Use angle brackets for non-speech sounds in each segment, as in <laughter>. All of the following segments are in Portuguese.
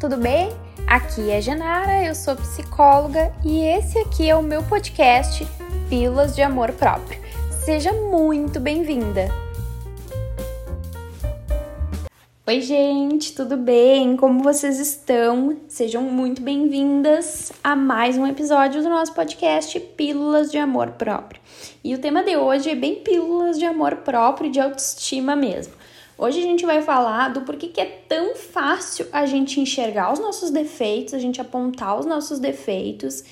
tudo bem? Aqui é Genara, eu sou psicóloga e esse aqui é o meu podcast Pílulas de Amor Próprio. Seja muito bem-vinda! Oi, gente, tudo bem? Como vocês estão? Sejam muito bem-vindas a mais um episódio do nosso podcast Pílulas de Amor Próprio. E o tema de hoje é bem pílulas de amor próprio e de autoestima mesmo. Hoje a gente vai falar do porquê que é tão fácil a gente enxergar os nossos defeitos, a gente apontar os nossos defeitos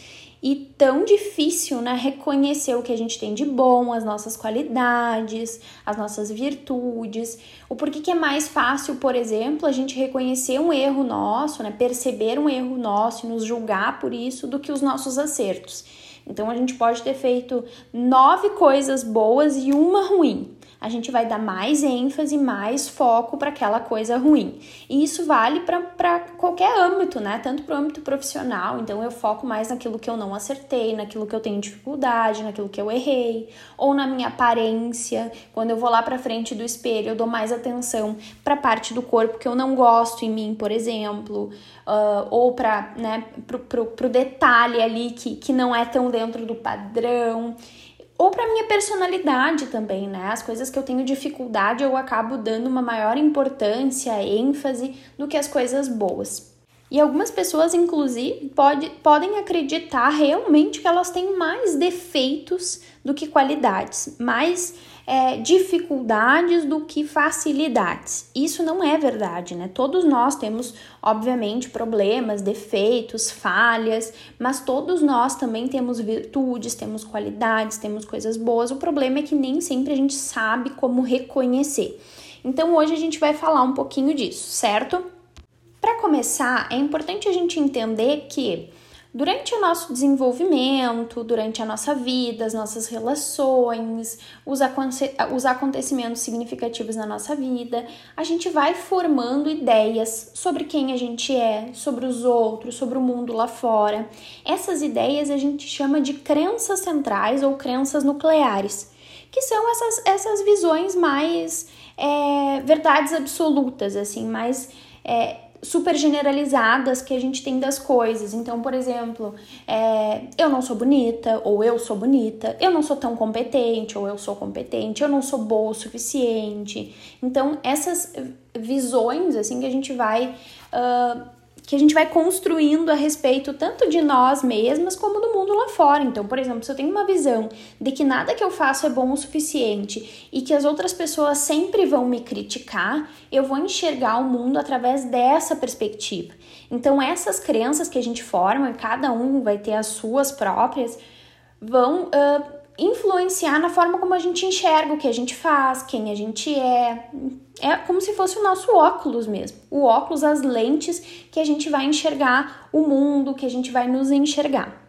e tão difícil, né, reconhecer o que a gente tem de bom, as nossas qualidades, as nossas virtudes. O porquê que é mais fácil, por exemplo, a gente reconhecer um erro nosso, né, perceber um erro nosso e nos julgar por isso do que os nossos acertos. Então a gente pode ter feito nove coisas boas e uma ruim a gente vai dar mais ênfase, mais foco para aquela coisa ruim. E isso vale para qualquer âmbito, né? Tanto para o âmbito profissional, então eu foco mais naquilo que eu não acertei, naquilo que eu tenho dificuldade, naquilo que eu errei, ou na minha aparência. Quando eu vou lá para frente do espelho, eu dou mais atenção para parte do corpo que eu não gosto em mim, por exemplo, uh, ou para né, pro, pro, pro detalhe ali que, que não é tão dentro do padrão ou para minha personalidade também, né? As coisas que eu tenho dificuldade eu acabo dando uma maior importância, ênfase do que as coisas boas. E algumas pessoas, inclusive, pode, podem acreditar realmente que elas têm mais defeitos do que qualidades, mais é, dificuldades do que facilidades. Isso não é verdade, né? Todos nós temos, obviamente, problemas, defeitos, falhas, mas todos nós também temos virtudes, temos qualidades, temos coisas boas. O problema é que nem sempre a gente sabe como reconhecer. Então hoje a gente vai falar um pouquinho disso, certo? Para começar, é importante a gente entender que Durante o nosso desenvolvimento, durante a nossa vida, as nossas relações, os, aconte os acontecimentos significativos na nossa vida, a gente vai formando ideias sobre quem a gente é, sobre os outros, sobre o mundo lá fora. Essas ideias a gente chama de crenças centrais ou crenças nucleares, que são essas, essas visões mais é, verdades absolutas, assim, mais. É, super generalizadas que a gente tem das coisas. Então, por exemplo, é, eu não sou bonita, ou eu sou bonita, eu não sou tão competente, ou eu sou competente, eu não sou boa o suficiente. Então, essas visões, assim, que a gente vai. Uh, que a gente vai construindo a respeito tanto de nós mesmas como do mundo lá fora. Então, por exemplo, se eu tenho uma visão de que nada que eu faço é bom o suficiente e que as outras pessoas sempre vão me criticar, eu vou enxergar o mundo através dessa perspectiva. Então, essas crenças que a gente forma, cada um vai ter as suas próprias, vão uh, influenciar na forma como a gente enxerga o que a gente faz, quem a gente é. É como se fosse o nosso óculos mesmo. O óculos, as lentes que a gente vai enxergar o mundo, que a gente vai nos enxergar.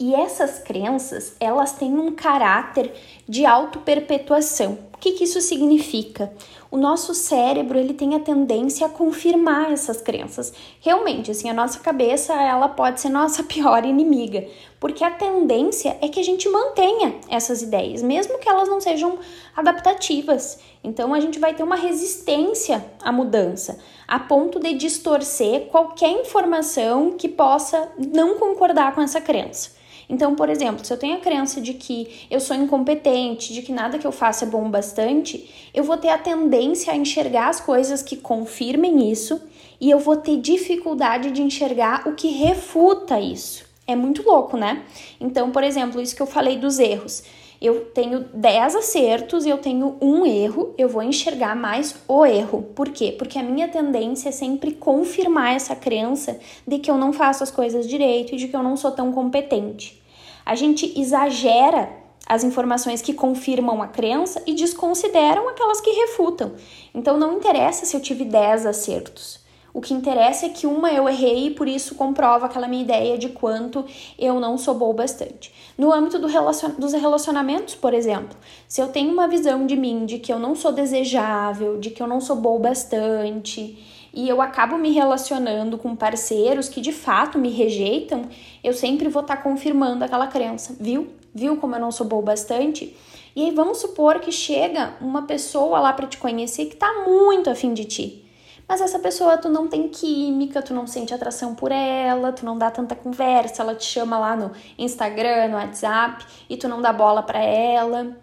E essas crenças, elas têm um caráter de auto-perpetuação. Que, que isso significa? O nosso cérebro, ele tem a tendência a confirmar essas crenças. Realmente, assim, a nossa cabeça, ela pode ser nossa <laughs> pior inimiga, porque a tendência é que a gente mantenha essas ideias, mesmo que elas não sejam adaptativas. Então, a gente vai ter uma resistência à mudança, a ponto de distorcer qualquer informação que possa não concordar com essa crença. Então, por exemplo, se eu tenho a crença de que eu sou incompetente, de que nada que eu faço é bom bastante, eu vou ter a tendência a enxergar as coisas que confirmem isso e eu vou ter dificuldade de enxergar o que refuta isso. É muito louco, né? Então, por exemplo, isso que eu falei dos erros. Eu tenho 10 acertos e eu tenho um erro, eu vou enxergar mais o erro. Por quê? Porque a minha tendência é sempre confirmar essa crença de que eu não faço as coisas direito e de que eu não sou tão competente a gente exagera as informações que confirmam a crença e desconsideram aquelas que refutam. Então não interessa se eu tive 10 acertos. O que interessa é que uma eu errei e por isso comprova aquela minha ideia de quanto eu não sou boa bastante. No âmbito do relacion... dos relacionamentos, por exemplo, se eu tenho uma visão de mim de que eu não sou desejável, de que eu não sou boa bastante, e eu acabo me relacionando com parceiros que de fato me rejeitam, eu sempre vou estar tá confirmando aquela crença, viu? Viu como eu não sou boa bastante? E aí vamos supor que chega uma pessoa lá para te conhecer que tá muito afim de ti. Mas essa pessoa tu não tem química, tu não sente atração por ela, tu não dá tanta conversa, ela te chama lá no Instagram, no WhatsApp e tu não dá bola para ela.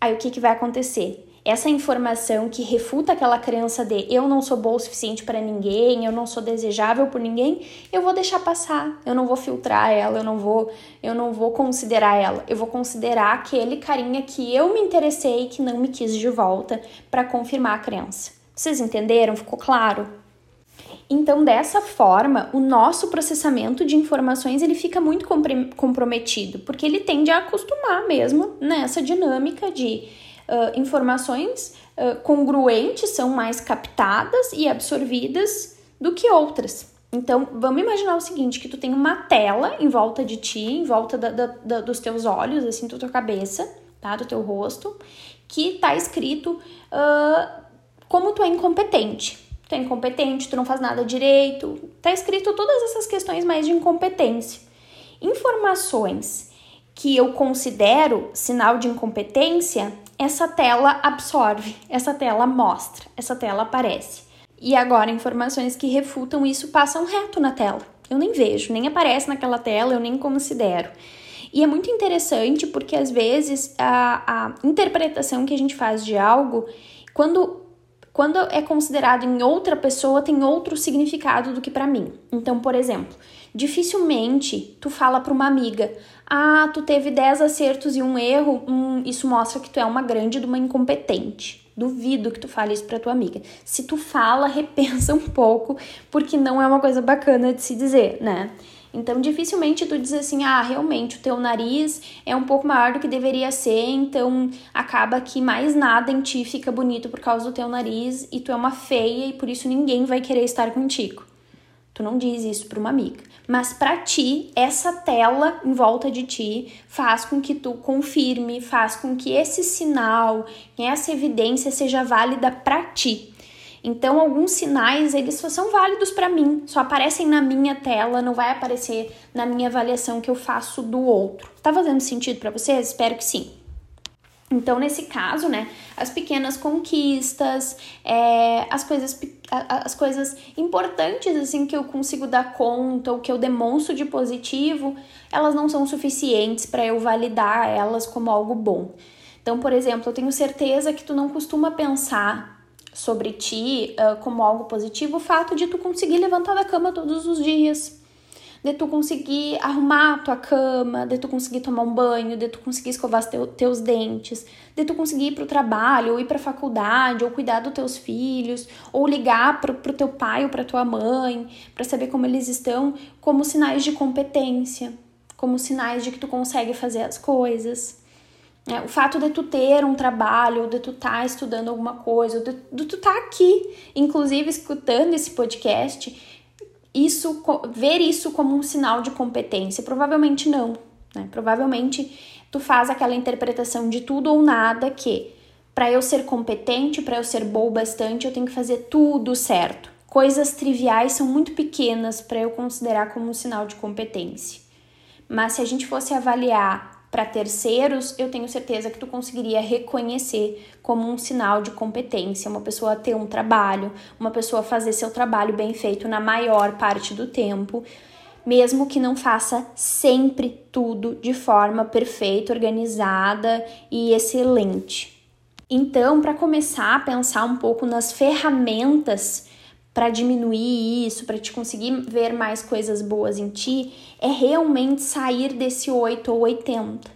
Aí o que que vai acontecer? essa informação que refuta aquela crença de eu não sou boa o suficiente para ninguém, eu não sou desejável por ninguém, eu vou deixar passar. Eu não vou filtrar ela, eu não vou, eu não vou considerar ela. Eu vou considerar aquele carinha que eu me interessei que não me quis de volta para confirmar a crença. Vocês entenderam? Ficou claro? Então, dessa forma, o nosso processamento de informações ele fica muito comprometido, porque ele tende a acostumar mesmo nessa dinâmica de uh, informações uh, congruentes são mais captadas e absorvidas do que outras. Então, vamos imaginar o seguinte, que tu tem uma tela em volta de ti, em volta da, da, da, dos teus olhos, assim, da tua cabeça, tá? Do teu rosto, que tá escrito uh, como tu é incompetente. Tu é incompetente, tu não faz nada direito. Tá escrito todas essas questões mais de incompetência. Informações que eu considero sinal de incompetência essa tela absorve, essa tela mostra, essa tela aparece. E agora informações que refutam isso passam reto na tela. Eu nem vejo, nem aparece naquela tela, eu nem considero. E é muito interessante porque às vezes a, a interpretação que a gente faz de algo, quando quando é considerado em outra pessoa, tem outro significado do que para mim. Então, por exemplo, dificilmente tu fala para uma amiga: "Ah, tu teve 10 acertos e um erro". Hum, isso mostra que tu é uma grande de uma incompetente. Duvido que tu fale isso para tua amiga. Se tu fala, <laughs> repensa um pouco, porque não é uma coisa bacana de se dizer, né? Então, dificilmente tu diz assim, ah, realmente o teu nariz é um pouco maior do que deveria ser, então acaba que mais nada em ti fica bonito por causa do teu nariz e tu é uma feia e por isso ninguém vai querer estar contigo. Tu não diz isso para uma amiga. Mas para ti, essa tela em volta de ti faz com que tu confirme, faz com que esse sinal, essa evidência seja válida para ti. Então, alguns sinais, eles só são válidos para mim, só aparecem na minha tela, não vai aparecer na minha avaliação que eu faço do outro. Tá fazendo sentido para vocês? Espero que sim. Então, nesse caso, né, as pequenas conquistas, é, as, coisas, as coisas importantes, assim, que eu consigo dar conta, ou que eu demonstro de positivo, elas não são suficientes para eu validar elas como algo bom. Então, por exemplo, eu tenho certeza que tu não costuma pensar sobre ti uh, como algo positivo o fato de tu conseguir levantar da cama todos os dias, de tu conseguir arrumar a tua cama, de tu conseguir tomar um banho, de tu conseguir escovar teu, teus dentes, de tu conseguir ir pro trabalho, ou ir pra faculdade, ou cuidar dos teus filhos, ou ligar pro, pro teu pai ou pra tua mãe, para saber como eles estão, como sinais de competência, como sinais de que tu consegue fazer as coisas. É, o fato de tu ter um trabalho, de tu estar tá estudando alguma coisa, de, de tu estar tá aqui, inclusive escutando esse podcast, isso ver isso como um sinal de competência, provavelmente não, né? Provavelmente tu faz aquela interpretação de tudo ou nada que para eu ser competente, para eu ser boa bastante, eu tenho que fazer tudo certo. Coisas triviais são muito pequenas para eu considerar como um sinal de competência. Mas se a gente fosse avaliar para terceiros, eu tenho certeza que tu conseguiria reconhecer como um sinal de competência, uma pessoa ter um trabalho, uma pessoa fazer seu trabalho bem feito na maior parte do tempo, mesmo que não faça sempre tudo de forma perfeita, organizada e excelente. Então, para começar a pensar um pouco nas ferramentas para diminuir isso, para te conseguir ver mais coisas boas em ti, é realmente sair desse 8 ou 80.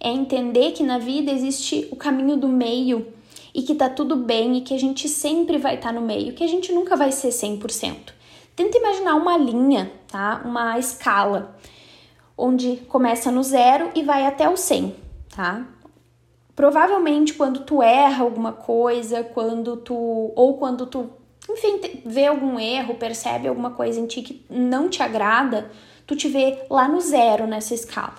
É entender que na vida existe o caminho do meio e que tá tudo bem e que a gente sempre vai estar tá no meio, que a gente nunca vai ser 100%. Tenta imaginar uma linha, tá? Uma escala onde começa no zero e vai até o 100, tá? Provavelmente quando tu erra alguma coisa, quando tu ou quando tu enfim, vê algum erro, percebe alguma coisa em ti que não te agrada, tu te vê lá no zero nessa escala.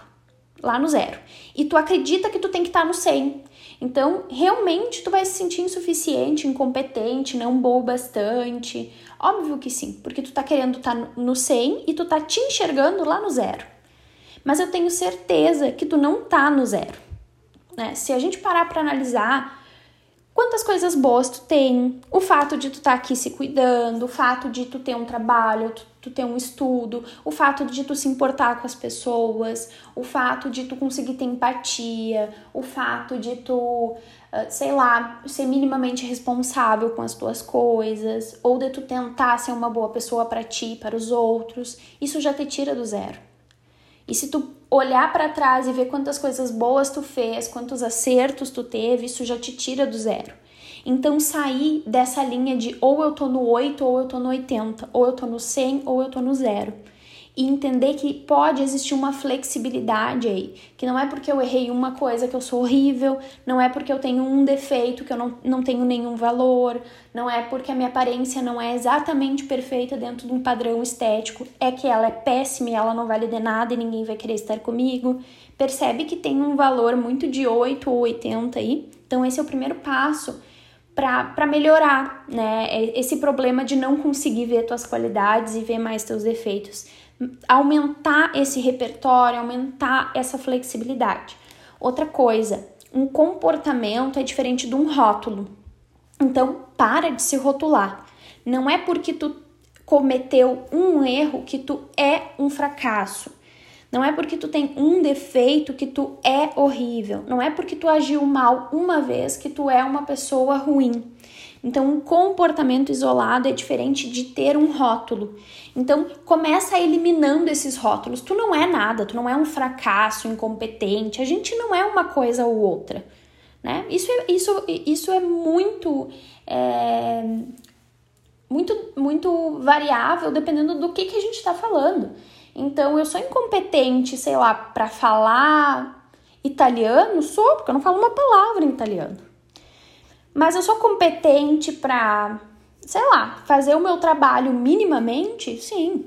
Lá no zero. E tu acredita que tu tem que estar tá no 100. Então, realmente tu vai se sentir insuficiente, incompetente, não bom bastante. Óbvio que sim, porque tu tá querendo estar tá no 100 e tu tá te enxergando lá no zero. Mas eu tenho certeza que tu não tá no zero. Né? Se a gente parar para analisar quantas coisas boas tu tem, o fato de tu estar tá aqui se cuidando, o fato de tu ter um trabalho, tu, tu ter um estudo, o fato de tu se importar com as pessoas, o fato de tu conseguir ter empatia, o fato de tu, ah, sei lá, ser minimamente responsável com as tuas coisas, ou de tu tentar ser uma boa pessoa para ti, para os outros, isso já te tira do zero. E se tu olhar para trás e ver quantas coisas boas tu fez, quantos acertos tu teve, isso já te tira do zero. Então sair dessa linha de ou eu tô no 8 ou eu tô no 80, ou eu tô no 100 ou eu tô no zero e entender que pode existir uma flexibilidade aí, que não é porque eu errei uma coisa que eu sou horrível, não é porque eu tenho um defeito que eu não, não tenho nenhum valor, não é porque a minha aparência não é exatamente perfeita dentro de um padrão estético, é que ela é péssima e ela não vale de nada e ninguém vai querer estar comigo. Percebe que tem um valor muito de 8 ou 80 aí. Então esse é o primeiro passo para melhorar, né? Esse problema de não conseguir ver tuas qualidades e ver mais teus defeitos aumentar esse repertório, aumentar essa flexibilidade. Outra coisa, um comportamento é diferente de um rótulo. Então, para de se rotular. Não é porque tu cometeu um erro que tu é um fracasso. Não é porque tu tem um defeito que tu é horrível. Não é porque tu agiu mal uma vez que tu é uma pessoa ruim. Então, um comportamento isolado é diferente de ter um rótulo. Então, começa eliminando esses rótulos. Tu não é nada, tu não é um fracasso, incompetente. A gente não é uma coisa ou outra, né? Isso é, isso, isso é muito é, muito muito variável dependendo do que, que a gente está falando. Então, eu sou incompetente, sei lá, para falar italiano, sou, porque eu não falo uma palavra em italiano. Mas eu sou competente para, sei lá, fazer o meu trabalho minimamente? Sim.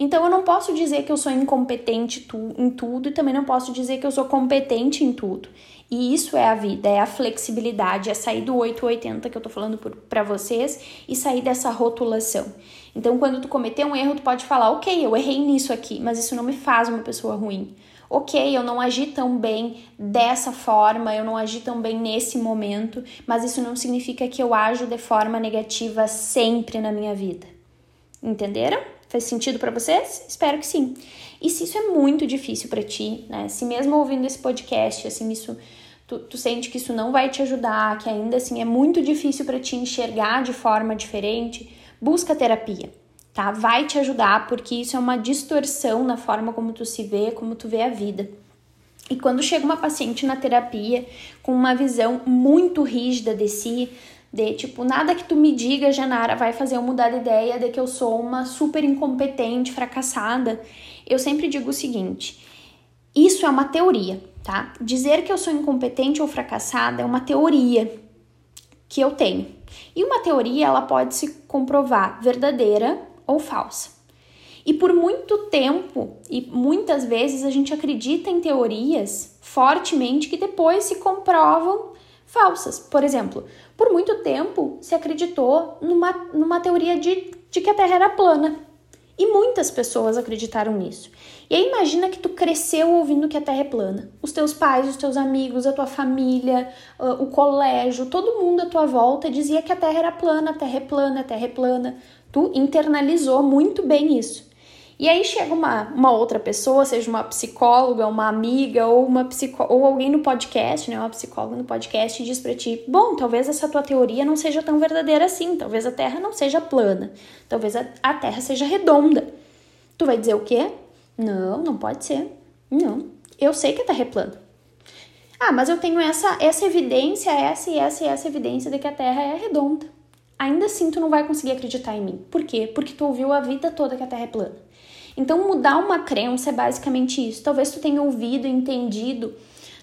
Então eu não posso dizer que eu sou incompetente tu, em tudo e também não posso dizer que eu sou competente em tudo. E isso é a vida, é a flexibilidade, é sair do 880 que eu tô falando para vocês e sair dessa rotulação. Então, quando tu cometer um erro, tu pode falar, ok, eu errei nisso aqui, mas isso não me faz uma pessoa ruim ok, eu não agi tão bem dessa forma, eu não agi tão bem nesse momento, mas isso não significa que eu ajo de forma negativa sempre na minha vida. Entenderam? Faz sentido para vocês? Espero que sim. E se isso é muito difícil para ti, né? Se mesmo ouvindo esse podcast, assim, isso tu, tu sente que isso não vai te ajudar, que ainda assim é muito difícil para ti enxergar de forma diferente, busca terapia tá? Vai te ajudar porque isso é uma distorção na forma como tu se vê, como tu vê a vida. E quando chega uma paciente na terapia com uma visão muito rígida de si, de tipo, nada que tu me diga, Janara, vai fazer eu mudar de ideia de que eu sou uma super incompetente, fracassada, eu sempre digo o seguinte: isso é uma teoria, tá? Dizer que eu sou incompetente ou fracassada é uma teoria que eu tenho. E uma teoria, ela pode se comprovar verdadeira ou falsa. E por muito tempo e muitas vezes a gente acredita em teorias fortemente que depois se comprovam falsas. Por exemplo, por muito tempo se acreditou numa, numa teoria de, de que a Terra era plana. E muitas pessoas acreditaram nisso. E aí imagina que tu cresceu ouvindo que a Terra é plana. Os teus pais, os teus amigos, a tua família, o colégio, todo mundo à tua volta dizia que a Terra era plana, a Terra é plana, a Terra é plana. Tu internalizou muito bem isso. E aí chega uma, uma outra pessoa, seja uma psicóloga, uma amiga ou uma psicó ou alguém no podcast, né, uma psicóloga no podcast e diz para ti: "Bom, talvez essa tua teoria não seja tão verdadeira assim, talvez a Terra não seja plana, talvez a, a Terra seja redonda". Tu vai dizer o quê? Não, não pode ser. Não. Eu sei que a Terra é plana. Ah, mas eu tenho essa essa evidência, essa e essa e essa evidência de que a Terra é redonda ainda assim tu não vai conseguir acreditar em mim. Por quê? Porque tu ouviu a vida toda que a Terra é plana. Então, mudar uma crença é basicamente isso. Talvez tu tenha ouvido entendido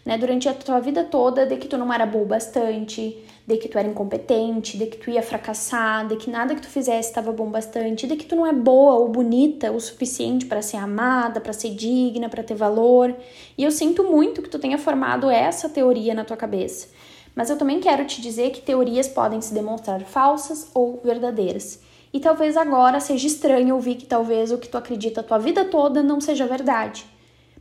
né, durante a tua vida toda de que tu não era boa bastante, de que tu era incompetente, de que tu ia fracassar, de que nada que tu fizesse estava bom bastante, de que tu não é boa ou bonita o suficiente para ser amada, para ser digna, para ter valor. E eu sinto muito que tu tenha formado essa teoria na tua cabeça. Mas eu também quero te dizer que teorias podem se demonstrar falsas ou verdadeiras. E talvez agora seja estranho ouvir que talvez o que tu acredita a tua vida toda não seja verdade.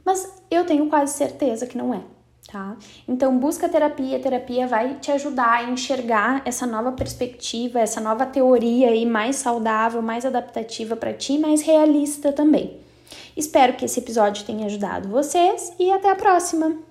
Mas eu tenho quase certeza que não é, tá? Então busca terapia, a terapia vai te ajudar a enxergar essa nova perspectiva, essa nova teoria aí mais saudável, mais adaptativa para ti, mais realista também. Espero que esse episódio tenha ajudado vocês e até a próxima.